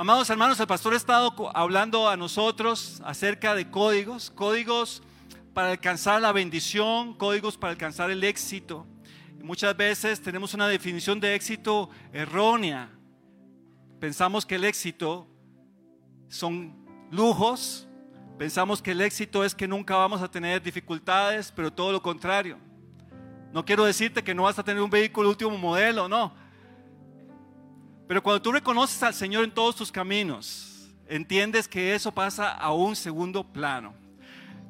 Amados hermanos, el pastor ha estado hablando a nosotros acerca de códigos, códigos para alcanzar la bendición, códigos para alcanzar el éxito. muchas veces tenemos una definición de éxito errónea. Pensamos que el éxito son lujos, pensamos que el éxito es que nunca vamos a tener dificultades, pero todo lo contrario. No quiero decirte que no vas a tener un vehículo último modelo, no. Pero cuando tú reconoces al Señor en todos tus caminos, entiendes que eso pasa a un segundo plano.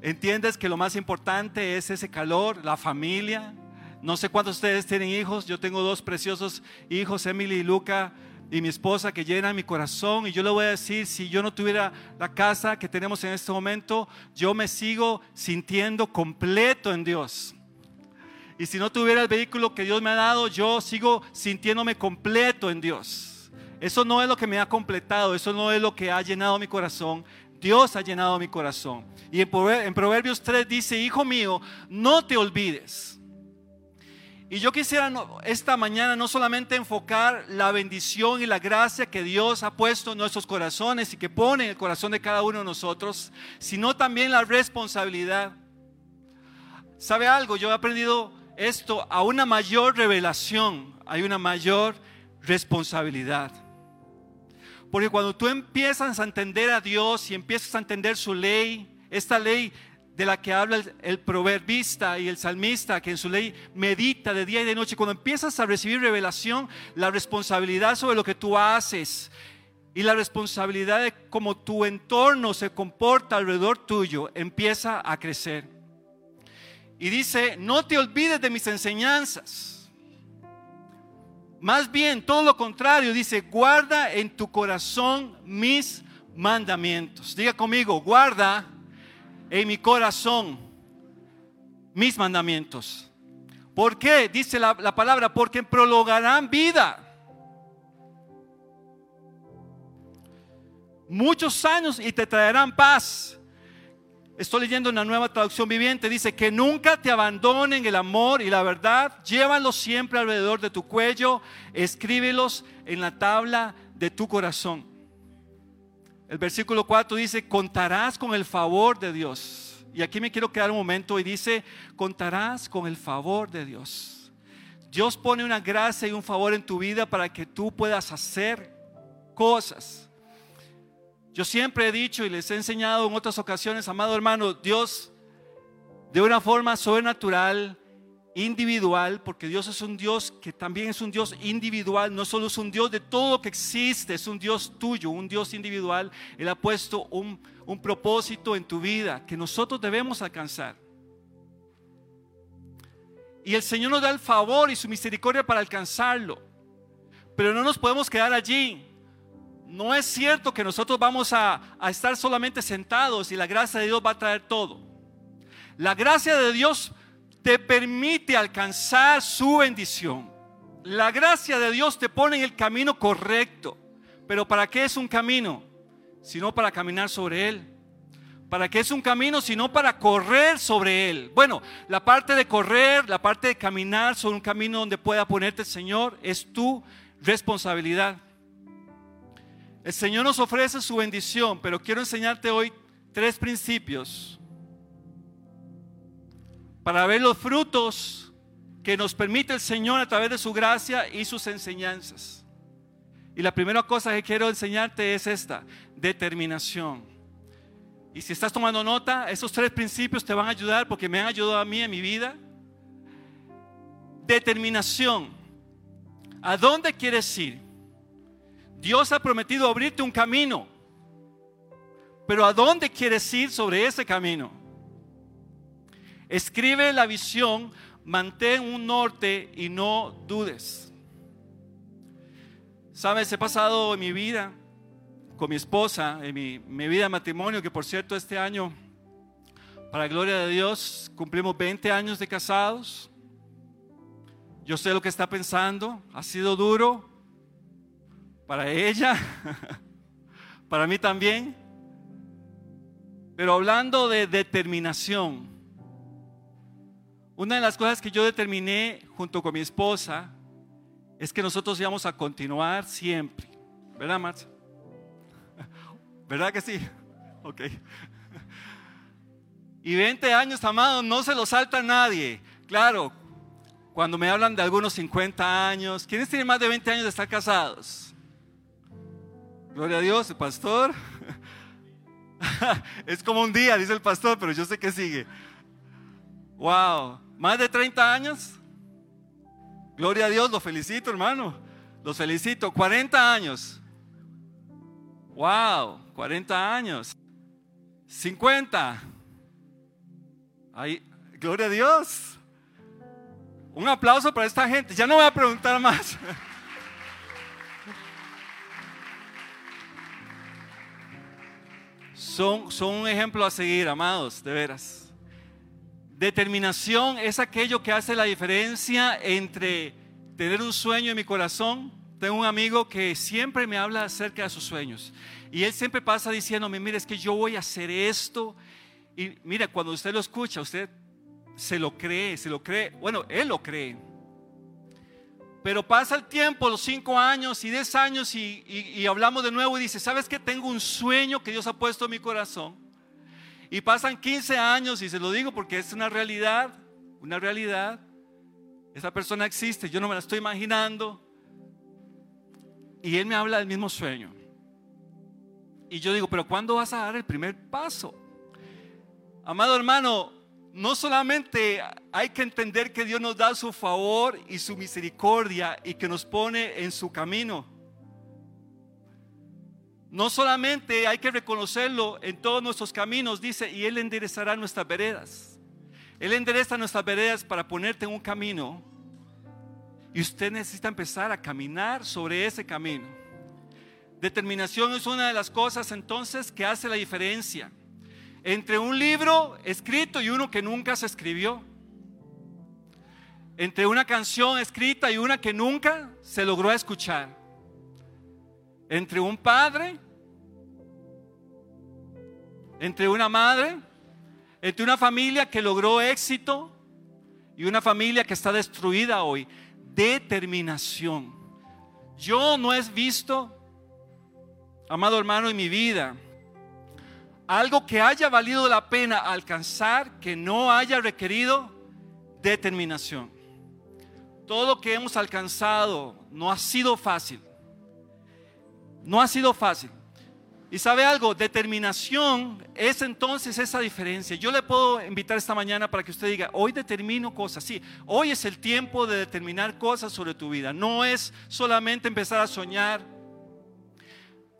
Entiendes que lo más importante es ese calor, la familia. No sé cuántos de ustedes tienen hijos. Yo tengo dos preciosos hijos, Emily y Luca, y mi esposa que llenan mi corazón. Y yo le voy a decir, si yo no tuviera la casa que tenemos en este momento, yo me sigo sintiendo completo en Dios. Y si no tuviera el vehículo que Dios me ha dado, yo sigo sintiéndome completo en Dios. Eso no es lo que me ha completado, eso no es lo que ha llenado mi corazón. Dios ha llenado mi corazón. Y en Proverbios 3 dice, hijo mío, no te olvides. Y yo quisiera esta mañana no solamente enfocar la bendición y la gracia que Dios ha puesto en nuestros corazones y que pone en el corazón de cada uno de nosotros, sino también la responsabilidad. ¿Sabe algo? Yo he aprendido esto a una mayor revelación, hay una mayor responsabilidad. Porque cuando tú empiezas a entender a Dios y empiezas a entender su ley, esta ley de la que habla el, proverbista y el salmista, que en su ley medita de día y de noche, cuando empiezas a recibir revelación, la responsabilidad sobre lo que tú haces y la responsabilidad de cómo tu entorno se comporta alrededor tuyo empieza a crecer. Y dice, no te olvides de mis enseñanzas más bien, todo lo contrario, dice, guarda en tu corazón mis mandamientos. Diga conmigo, guarda en mi corazón mis mandamientos. ¿Por qué? Dice la, la palabra, porque prolongarán vida. Muchos años y te traerán paz. Estoy leyendo una nueva traducción viviente. Dice que nunca te abandonen el amor y la verdad. Llévalos siempre alrededor de tu cuello. Escríbelos en la tabla de tu corazón. El versículo 4 dice, contarás con el favor de Dios. Y aquí me quiero quedar un momento y dice, contarás con el favor de Dios. Dios pone una gracia y un favor en tu vida para que tú puedas hacer cosas yo siempre he dicho y les he enseñado en otras ocasiones, amado hermano, Dios de una forma sobrenatural, individual, porque Dios es un Dios que también es un Dios individual, no solo es un Dios de todo lo que existe, es un Dios tuyo, un Dios individual. Él ha puesto un, un propósito en tu vida que nosotros debemos alcanzar. Y el Señor nos da el favor y su misericordia para alcanzarlo. Pero no nos podemos quedar allí no es cierto que nosotros vamos a, estar solamente sentados y la gracia de Dios va a traer todo. La gracia de Dios te permite alcanzar su bendición. La gracia de Dios te pone en el camino correcto. Pero ¿para qué es un camino? Sino para caminar sobre él. ¿Para qué es un camino? Sino para correr sobre él. Bueno, la parte de correr, la parte de caminar sobre un camino donde pueda ponerte el Señor es tu responsabilidad. El Señor nos ofrece su bendición, pero quiero enseñarte hoy tres principios para ver los frutos que nos permite el Señor a través de su gracia y sus enseñanzas. Y la primera cosa que quiero enseñarte es esta, determinación. Y si estás tomando nota, esos tres principios te van a ayudar porque me han ayudado a mí en mi vida. Determinación. ¿A dónde quieres ir? Dios ha prometido abrirte un camino. Pero ¿a dónde quieres ir sobre ese camino? Escribe la visión, mantén un norte y no dudes. Sabes, he pasado en mi vida con mi esposa, en mi, mi vida de matrimonio, que por cierto este año, para gloria de Dios, cumplimos 20 años de casados. Yo sé lo que está pensando, ha sido duro, para ella, para mí también. Pero hablando de determinación, una de las cosas que yo determiné junto con mi esposa es que nosotros íbamos a continuar siempre, ¿verdad, Marta? ¿Verdad que sí? Ok. Y 20 años, amados, no se lo salta nadie. Claro, cuando me hablan de algunos 50 años, ¿quiénes tienen más de 20 años de estar casados? Gloria a Dios, pastor. es como un día, dice el pastor, pero yo sé que sigue. Wow, más de 30 años. Gloria a Dios, lo felicito, hermano. Los felicito. 40 años. Wow, 40 años. 50. Ahí, gloria a Dios. Un aplauso para esta gente. Ya no voy a preguntar más. Son, son un ejemplo a seguir, amados, de veras. Determinación es aquello que hace la diferencia entre tener un sueño en mi corazón. Tengo un amigo que siempre me habla acerca de sus sueños. Y él siempre pasa diciéndome, mire, es que yo voy a hacer esto. Y mira, cuando usted lo escucha, usted se lo cree, se lo cree. Bueno, él lo cree. Pero pasa el tiempo, los cinco años y diez años y, hablamos de nuevo y dice, ¿sabes que tengo un sueño que Dios ha puesto en mi corazón? Y pasan 15 años y se lo digo porque es una realidad, una realidad. Esa persona existe, yo no me la estoy imaginando. Y él me habla del mismo sueño. Y yo digo, pero ¿cuándo vas a dar el primer paso? Amado hermano, no solamente hay que entender que Dios nos da su favor y su misericordia y que nos pone en su camino. No solamente hay que reconocerlo en todos nuestros caminos, dice, y Él enderezará nuestras veredas. Él endereza nuestras veredas para ponerte en un camino. Y usted necesita empezar a caminar sobre ese camino. Determinación es una de las cosas entonces que hace la diferencia entre un libro escrito y uno que nunca se escribió. Entre una canción escrita y una que nunca se logró escuchar entre un padre, entre una madre, entre una familia que logró éxito y una familia que está destruida hoy. Determinación. Yo no he visto, amado hermano, en mi vida, algo que haya valido la pena alcanzar que no haya requerido determinación. Todo lo que hemos alcanzado no ha sido fácil. No ha sido fácil. Y sabe algo, determinación es entonces esa diferencia. Yo le puedo invitar esta mañana para que usted diga, hoy determino cosas. Sí, hoy es el tiempo de determinar cosas sobre tu vida. No es solamente empezar a soñar.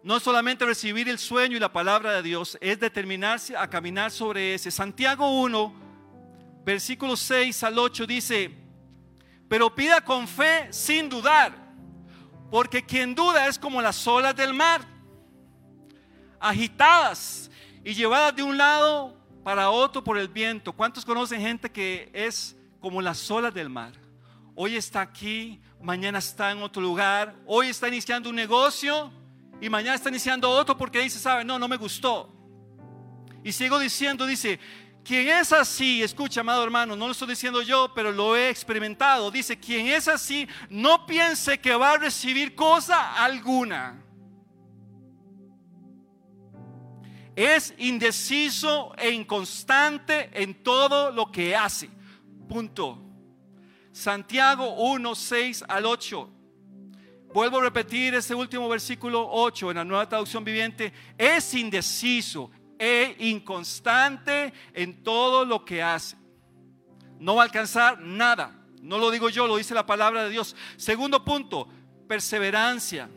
No es solamente recibir el sueño y la palabra de Dios, es determinarse a caminar sobre ese. Santiago 1, versículo 6 al 8 dice, pero pida con fe sin dudar porque quien duda es como las olas del mar, agitadas y llevadas de un lado para otro por el viento. ¿Cuántos conocen gente que es como las olas del mar? Hoy está aquí, mañana está en otro lugar, hoy está iniciando un negocio y mañana está iniciando otro porque dice, sabe, no, no me gustó. Y sigo diciendo, dice, quien es así, escucha, amado hermano, no lo estoy diciendo yo, pero lo he experimentado. Dice, quien es así, no piense que va a recibir cosa alguna. Es indeciso e inconstante en todo lo que hace. Punto. Santiago 1, 6 al 8. Vuelvo a repetir ese último versículo 8 en la nueva traducción viviente. Es indeciso, e inconstante en todo lo que hace. No va a alcanzar nada. No lo digo yo, lo dice la palabra de Dios. Segundo punto, perseverancia.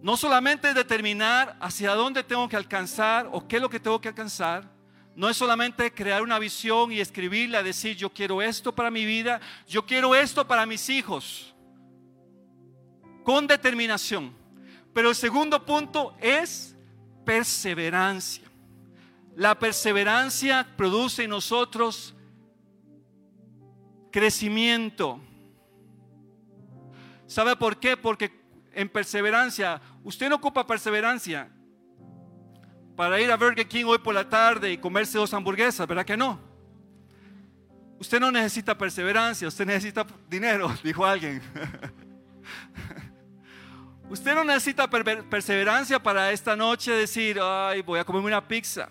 No solamente determinar hacia dónde tengo que alcanzar o qué es lo que tengo que alcanzar. No es solamente crear una visión y escribirla, decir yo quiero esto para mi vida, yo quiero esto para mis hijos. Con determinación. Pero el segundo punto es perseverancia. La perseverancia produce en nosotros crecimiento. ¿Sabe por qué? Porque en perseverancia, usted no ocupa perseverancia para ir a Burger King hoy por la tarde y comerse dos hamburguesas, ¿verdad que no? Usted no necesita perseverancia, usted necesita dinero, dijo alguien. Usted no necesita perseverancia para esta noche decir, ay, voy a comerme una pizza.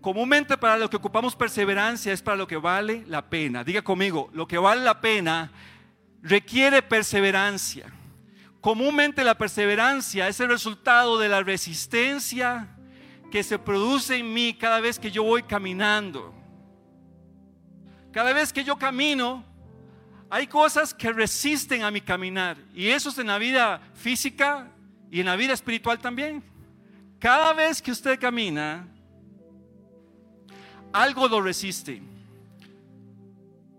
Comúnmente para lo que ocupamos perseverancia es para lo que vale la pena. Diga conmigo, lo que vale la pena requiere perseverancia. Comúnmente la perseverancia es el resultado de la resistencia que se produce en mí cada vez que yo voy caminando. Cada vez que yo camino, hay cosas que resisten a mi caminar. Y eso es en la vida física y en la vida espiritual también. Cada vez que usted camina, algo lo resiste.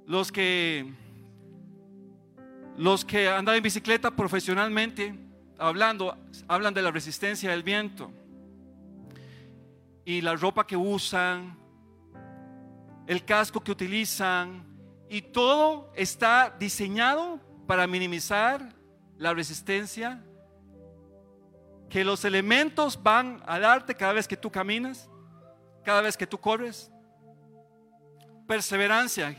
Los que los que andan en bicicleta profesionalmente hablando hablan de la resistencia del viento y la ropa que usan, el casco que utilizan, y todo está diseñado para minimizar la resistencia que los elementos van a darte cada vez que tú caminas, cada vez que tú corres. Perseverancia.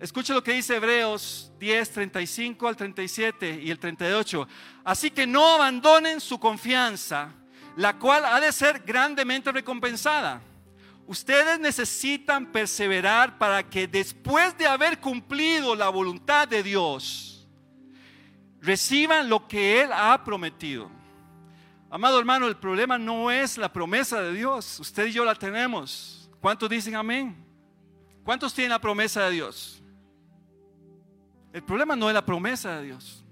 Escucha lo que dice Hebreos 10, 35 al 37 y el 38. Así que no abandonen su confianza, la cual ha de ser grandemente recompensada Ustedes necesitan perseverar para que después de haber cumplido la voluntad de Dios, reciban lo que Él ha prometido. Amado hermano, el problema no es la promesa de Dios. Usted y yo la tenemos. ¿Cuántos dicen amén? ¿Cuántos tienen la promesa de Dios? El problema no es la promesa de Dios.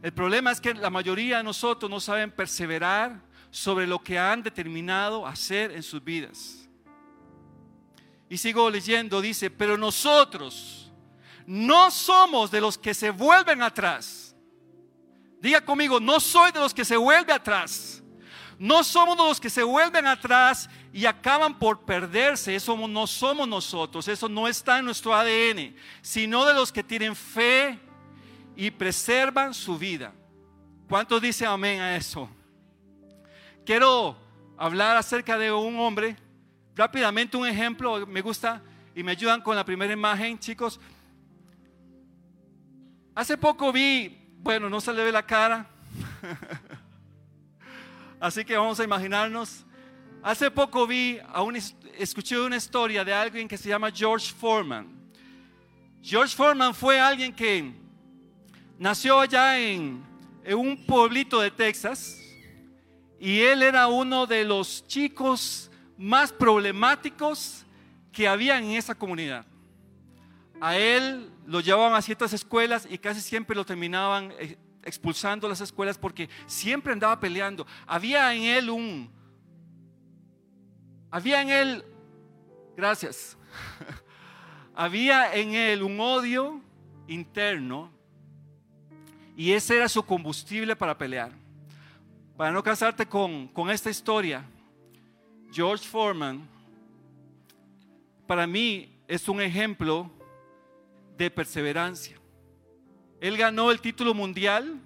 El problema es que la mayoría de nosotros no saben perseverar sobre lo que han determinado hacer en sus vidas. Y sigo leyendo, dice, pero nosotros no somos de los que se vuelven atrás. Diga conmigo, no soy de los que se vuelven atrás. No somos de los que se vuelven atrás y acaban por perderse. Eso no somos nosotros, eso no está en nuestro ADN, sino de los que tienen fe y preservan su vida. ¿Cuántos dicen amén a eso? Quiero hablar acerca de un hombre. Rápidamente un ejemplo, me gusta y me ayudan con la primera imagen, chicos. Hace poco vi, bueno, no se le ve la cara, así que vamos a imaginarnos. Hace poco vi, a un, escuché una historia de alguien que se llama George Foreman. George Foreman fue alguien que nació allá en, en un pueblito de Texas, y él era uno de los chicos más problemáticos que había en esa comunidad. A él lo llevaban a ciertas escuelas y casi siempre lo terminaban eh, expulsando las escuelas porque siempre andaba peleando. Había en él un... Había en él... Gracias. había en él un odio interno y ese era su combustible para pelear. Para no casarte con, con esta historia, George Foreman, para mí es un ejemplo de perseverancia. Él ganó el título mundial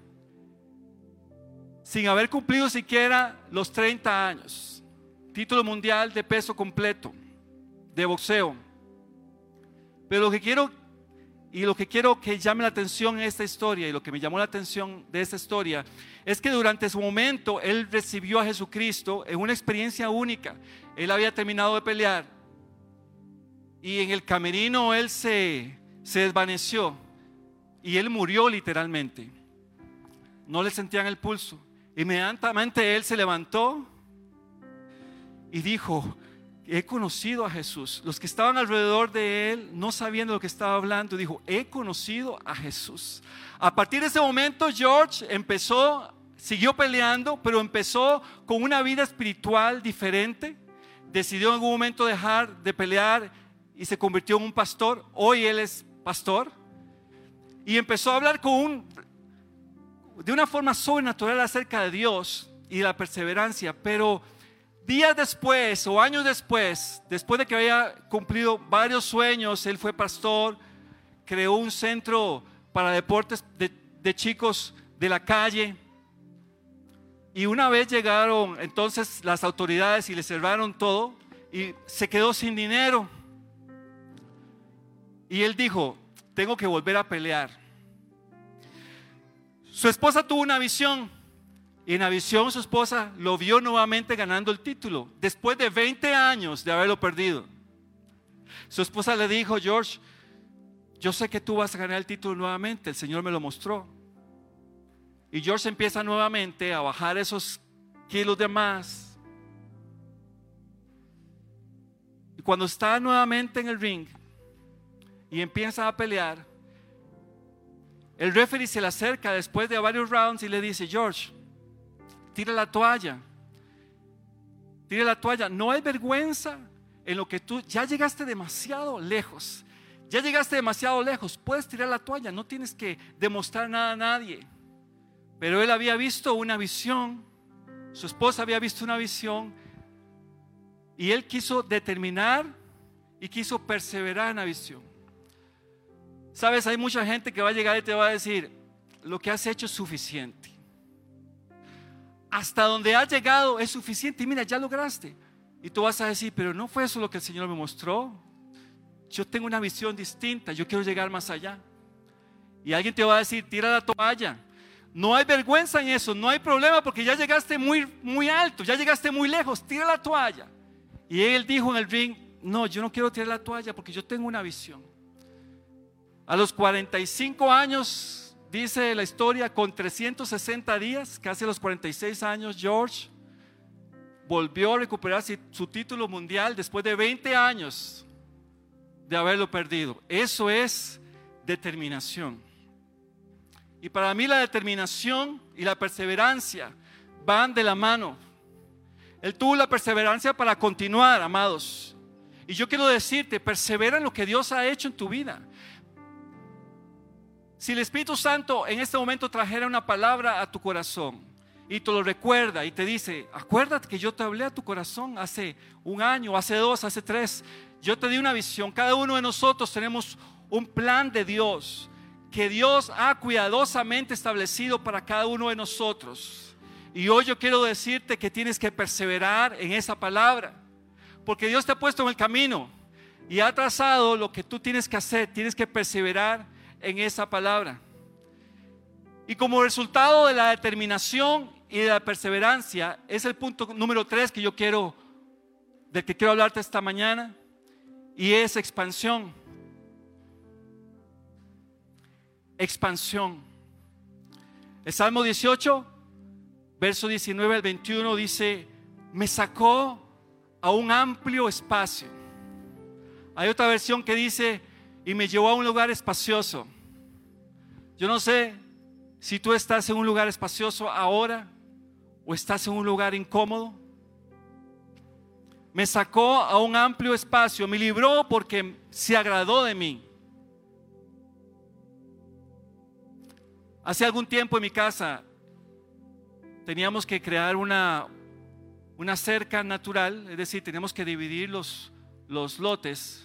sin haber cumplido siquiera los 30 años. Título mundial de peso completo, de boxeo. Pero lo que quiero y lo que quiero que llame la atención en esta historia y lo que me llamó la atención de esta historia es que durante su momento él recibió a Jesucristo en una experiencia única. Él había terminado de pelear y en el camerino él se, se desvaneció y él murió literalmente. No le sentían el pulso. Inmediatamente él se levantó y dijo, he conocido a Jesús. Los que estaban alrededor de él, no sabiendo lo que estaba hablando, dijo, he conocido a Jesús. A partir de ese momento, George empezó, siguió peleando, pero empezó con una vida espiritual diferente. Decidió en algún momento dejar de pelear y se convirtió en un pastor. Hoy él es pastor. Y empezó a hablar con un, de una forma sobrenatural acerca de Dios y de la perseverancia, pero Días después o años después, después de que había cumplido varios sueños, él fue pastor, creó un centro para deportes de, chicos de la calle. Y una vez llegaron entonces las autoridades y le cerraron todo y se quedó sin dinero. Y él dijo, tengo que volver a pelear. Su esposa tuvo una visión y en la visión su esposa lo vio nuevamente ganando el título, después de 20 años de haberlo perdido. Su esposa le dijo, George, yo sé que tú vas a ganar el título nuevamente, el Señor me lo mostró. Y George empieza nuevamente a bajar esos kilos de más. Y cuando está nuevamente en el ring y empieza a pelear, el referee se le acerca después de varios rounds y le dice, George, tira la toalla. Tira la toalla. No hay vergüenza en lo que tú ya llegaste demasiado lejos. Ya llegaste demasiado lejos. Puedes tirar la toalla. No tienes que demostrar nada a nadie. Pero él había visto una visión. Su esposa había visto una visión. Y él quiso determinar y quiso perseverar en la visión. Sabes, hay mucha gente que va a llegar y te va a decir, lo que has hecho es suficiente hasta donde has llegado es suficiente y mira, ya lograste. Y tú vas a decir, pero no fue eso lo que el Señor me mostró. Yo tengo una visión distinta, yo quiero llegar más allá. Y alguien te va a decir, tira la toalla. No hay vergüenza en eso, no hay problema porque ya llegaste muy, muy alto, ya llegaste muy lejos, tira la toalla. Y él dijo en el ring, no, yo no quiero tirar la toalla porque yo tengo una visión. A los 45 años Dice la historia, con 360 días, casi a los 46 años, George volvió a recuperar su título mundial después de 20 años de haberlo perdido. Eso es determinación. Y para mí la determinación y la perseverancia van de la mano. Él tuvo la perseverancia para continuar, amados. Y yo quiero decirte, persevera en lo que Dios ha hecho en tu vida. Si el Espíritu Santo en este momento trajera una palabra a tu corazón y te lo recuerda y te dice, acuérdate que yo te hablé a tu corazón hace un año, hace dos, hace tres, yo te di una visión, cada uno de nosotros tenemos un plan de Dios que Dios ha cuidadosamente establecido para cada uno de nosotros. Y hoy yo quiero decirte que tienes que perseverar en esa palabra, porque Dios te ha puesto en el camino y ha trazado lo que tú tienes que hacer, tienes que perseverar en esa palabra. Y como resultado de la determinación y de la perseverancia, es el punto número tres que yo quiero, del que quiero hablarte esta mañana, y es expansión. Expansión. El Salmo 18, verso 19 al 21 dice, me sacó a un amplio espacio. Hay otra versión que dice, y me llevó a un lugar espacioso. Yo no sé si tú estás en un lugar espacioso ahora o estás en un lugar incómodo. Me sacó a un amplio espacio, me libró porque se agradó de mí. Hace algún tiempo en mi casa teníamos que crear una, una cerca natural, es decir, teníamos que dividir los, los lotes.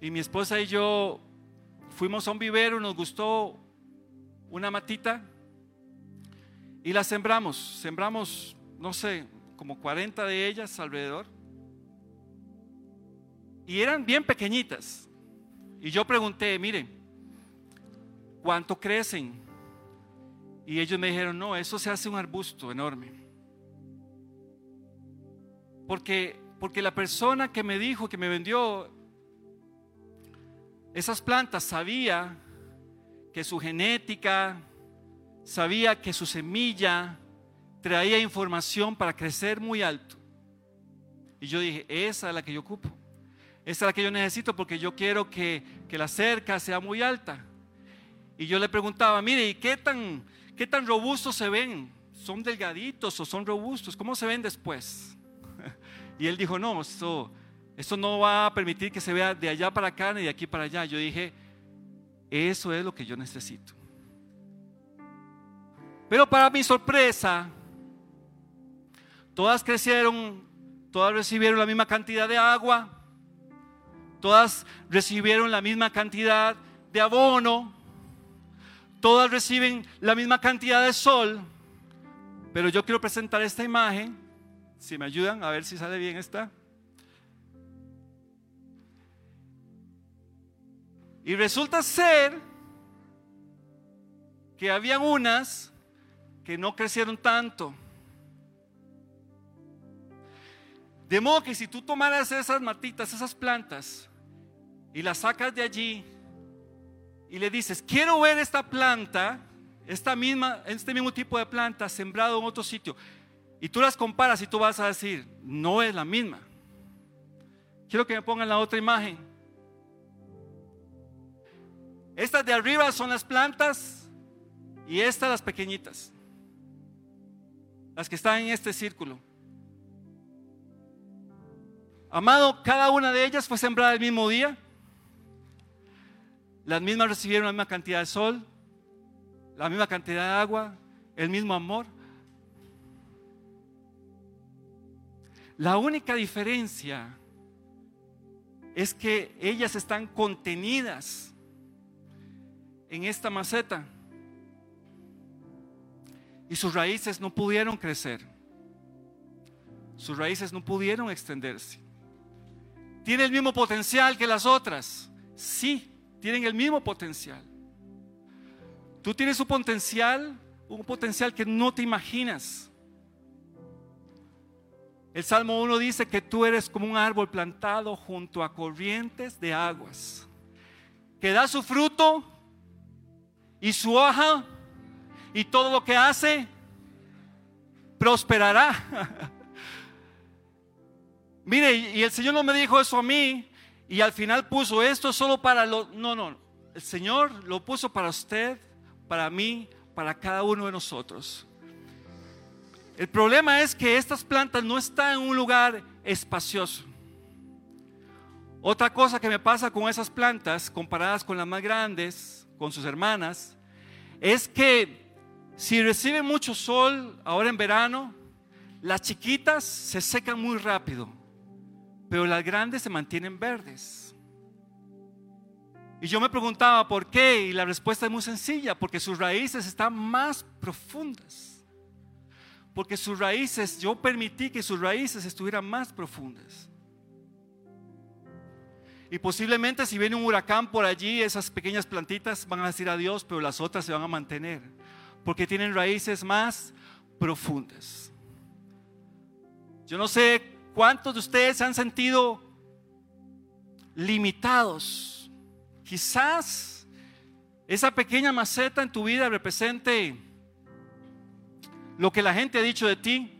Y mi esposa y yo fuimos a un vivero, nos gustó una matita y la sembramos. Sembramos, no sé, como 40 de ellas alrededor. Y eran bien pequeñitas. Y yo pregunté, miren, ¿cuánto crecen? Y ellos me dijeron, no, eso se hace un arbusto enorme. Porque, porque la persona que me dijo, que me vendió esas plantas sabía que su genética, sabía que su semilla traía información para crecer muy alto. Y yo dije, esa es la que yo ocupo. Esa es la que yo necesito porque yo quiero que, la cerca sea muy alta. Y yo le preguntaba, mire, ¿y qué tan, qué tan robustos se ven? ¿Son delgaditos o son robustos? ¿Cómo se ven después? Y él dijo, no, esto, esto no va a permitir que se vea de allá para acá ni de aquí para allá. Yo dije, eso es lo que yo necesito. Pero para mi sorpresa, todas crecieron, todas recibieron la misma cantidad de agua, todas recibieron la misma cantidad de abono, todas reciben la misma cantidad de sol. Pero yo quiero presentar esta imagen, si me ayudan a ver si sale bien esta. Y resulta ser que habían unas que no crecieron tanto. De modo que si tú tomaras esas matitas, esas plantas, y las sacas de allí, y le dices, quiero ver esta planta, esta misma, este mismo tipo de planta sembrado en otro sitio, y tú las comparas y tú vas a decir, no es la misma. Quiero que me pongan la otra imagen. Estas de arriba son las plantas y estas las pequeñitas. Las que están en este círculo. Amado, cada una de ellas fue sembrada el mismo día. Las mismas recibieron la misma cantidad de sol, la misma cantidad de agua, el mismo amor. La única diferencia es que ellas están contenidas en esta maceta y sus raíces no pudieron crecer. Sus raíces no pudieron extenderse. ¿Tiene el mismo potencial que las otras? Sí, tienen el mismo potencial. Tú tienes un potencial, un potencial que no te imaginas. El Salmo 1 dice que tú eres como un árbol plantado junto a corrientes de aguas, que da su fruto y su hoja y todo lo que hace prosperará. Mire, y el Señor no me dijo eso a mí y al final puso esto solo para los... No, no, el Señor lo puso para usted, para mí, para cada uno de nosotros. El problema es que estas plantas no están en un lugar espacioso. Otra cosa que me pasa con esas plantas, comparadas con las más grandes, con sus hermanas, es que si reciben mucho sol ahora en verano, las chiquitas se secan muy rápido pero las grandes se mantienen verdes. Y yo me preguntaba por qué, y la respuesta es muy sencilla, porque sus raíces están más profundas. Porque sus raíces, yo permití que sus raíces estuvieran más profundas. Y posiblemente si viene un huracán por allí, esas pequeñas plantitas van a decir adiós, pero las otras se van a mantener, porque tienen raíces más profundas. Yo no sé ¿Cuántos de ustedes se han sentido limitados? Quizás esa pequeña maceta en tu vida represente lo que la gente ha dicho de ti.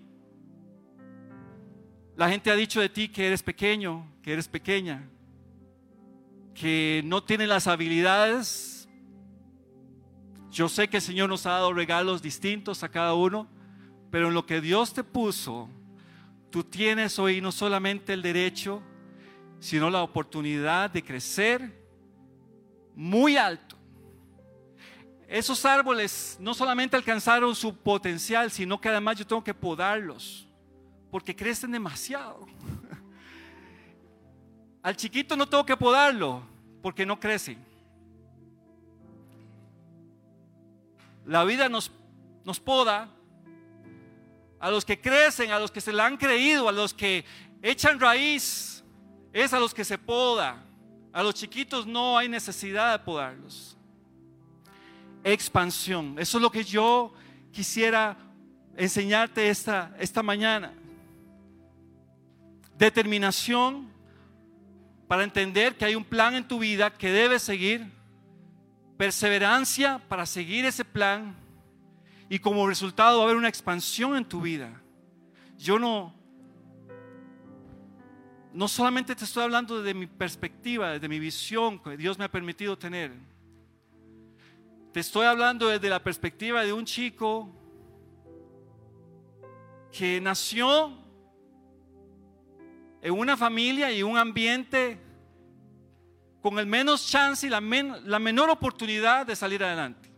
La gente ha dicho de ti que eres pequeño, que eres pequeña, que no tienes las habilidades. Yo sé que el Señor nos ha dado regalos distintos a cada uno, pero en lo que Dios te puso, Tú tienes hoy no solamente el derecho, sino la oportunidad de crecer muy alto. Esos árboles no solamente alcanzaron su potencial, sino que además yo tengo que podarlos, porque crecen demasiado. Al chiquito no tengo que podarlo, porque no crece. La vida nos, nos poda a los que crecen, a los que se la han creído, a los que echan raíz, es a los que se poda. A los chiquitos no hay necesidad de podarlos. Expansión. Eso es lo que yo quisiera enseñarte esta, esta mañana. Determinación para entender que hay un plan en tu vida que debes seguir. Perseverancia para seguir ese plan y como resultado va a haber una expansión en tu vida. Yo no, no solamente te estoy hablando desde mi perspectiva, desde mi visión que Dios me ha permitido tener. Te estoy hablando desde la perspectiva de un chico que nació en una familia y un ambiente con el menos chance y la, menor oportunidad de salir adelante.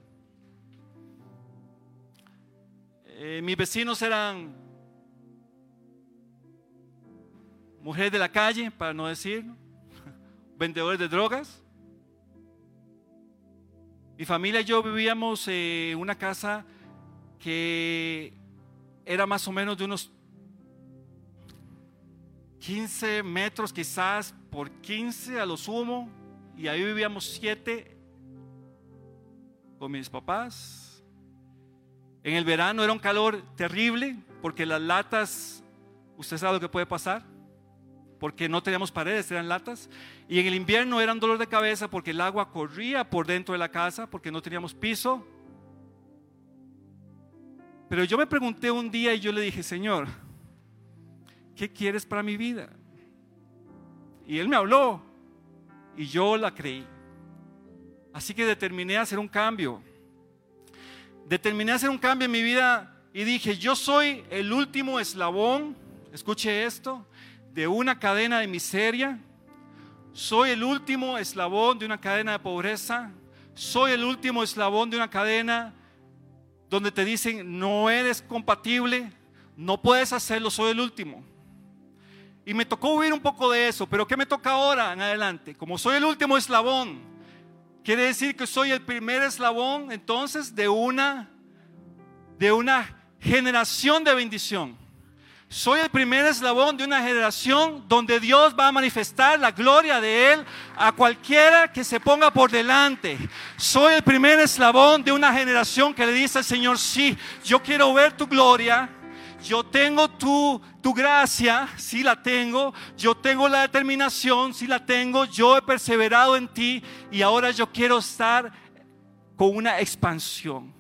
Eh, mis vecinos eran mujeres de la calle, para no decir, vendedores de drogas. Mi familia y yo vivíamos en una casa que era más o menos de unos 15 metros quizás por 15 a lo sumo y ahí vivíamos siete con mis papás. En el verano era un calor terrible porque las latas, usted sabe lo que puede pasar, porque no teníamos paredes, eran latas. Y en el invierno eran dolor de cabeza porque el agua corría por dentro de la casa, porque no teníamos piso. Pero yo me pregunté un día y yo le dije, Señor, ¿qué quieres para mi vida? Y Él me habló y yo la creí. Así que determiné hacer un cambio. Determiné hacer un cambio en mi vida y dije, yo soy el último eslabón, escuche esto, de una cadena de miseria. Soy el último eslabón de una cadena de pobreza. Soy el último eslabón de una cadena donde te dicen, no eres compatible, no puedes hacerlo, soy el último. Y me tocó huir un poco de eso, pero ¿qué me toca ahora en adelante? Como soy el último eslabón, quiere decir que soy el primer eslabón entonces de una de una generación de bendición. Soy el primer eslabón de una generación donde Dios va a manifestar la gloria de Él a cualquiera que se ponga por delante. Soy el primer eslabón de una generación que le dice al Señor, sí, yo quiero ver tu gloria, yo tengo tu, tu gracia, sí la tengo. Yo tengo la determinación, sí la tengo. Yo he perseverado en ti y ahora yo quiero estar con una expansión.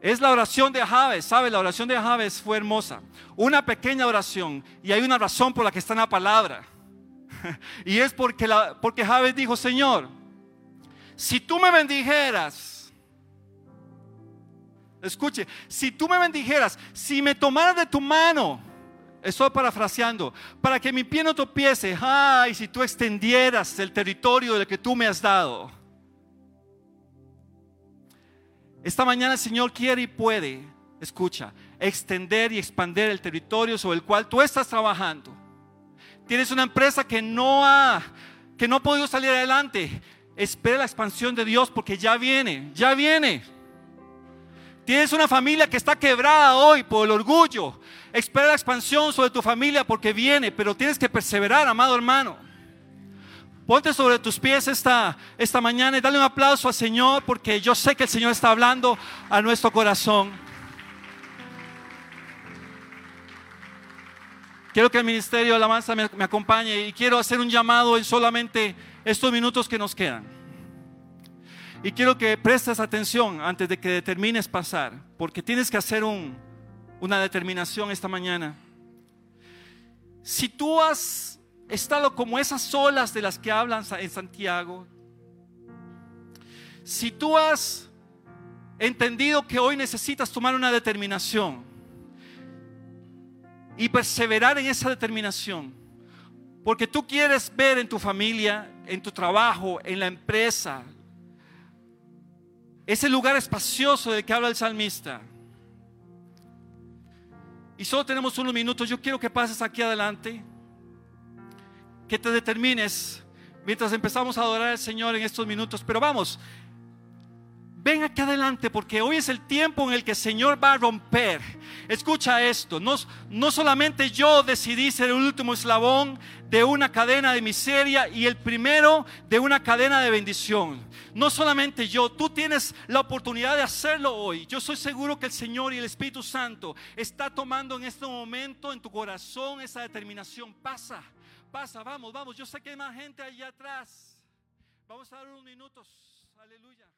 Es la oración de Javes, ¿sabe? La oración de Javes fue hermosa. Una pequeña oración y hay una razón por la que está en la palabra. y es porque, la, porque Javes dijo, Señor, si tú me bendijeras, Escuche, si tú me bendijeras, si me tomaras de tu mano, estoy parafraseando, para que mi pie no topiese, ay, si tú extendieras el territorio del que tú me has dado. Esta mañana el Señor quiere y puede, escucha, extender y expandir el territorio sobre el cual tú estás trabajando. Tienes una empresa que no ha, que no ha podido salir adelante. Espera la expansión de Dios porque ya viene, ya viene. Tienes una familia que está quebrada hoy por el orgullo. Espera la expansión sobre tu familia porque viene, pero tienes que perseverar, amado hermano. Ponte sobre tus pies esta, esta mañana y dale un aplauso al Señor porque yo sé que el Señor está hablando a nuestro corazón. Quiero que el ministerio de alabanza me, me acompañe y quiero hacer un llamado en solamente estos minutos que nos quedan. Y quiero que prestes atención antes de que determines pasar, porque tienes que hacer una determinación esta mañana. Si tú has estado como esas olas de las que hablan en Santiago, si tú has entendido que hoy necesitas tomar una determinación y perseverar en esa determinación, porque tú quieres ver en tu familia, en tu trabajo, en la empresa, ese lugar espacioso de que habla el salmista. Y solo tenemos unos minutos. Yo quiero que pases aquí adelante. Que te determines mientras empezamos a adorar al Señor en estos minutos. Pero vamos, ven aquí adelante porque hoy es el tiempo en el que el Señor va a romper. Escucha esto, no, no solamente yo decidí ser el último eslabón de una cadena de miseria y el primero de una cadena de bendición. No solamente yo, tú tienes la oportunidad de hacerlo hoy. Yo soy seguro que el Señor y el Espíritu Santo está tomando en este momento en tu corazón esa determinación. Pasa, pasa, vamos, vamos. Yo sé que hay más gente allá atrás. Vamos a dar unos minutos. Aleluya.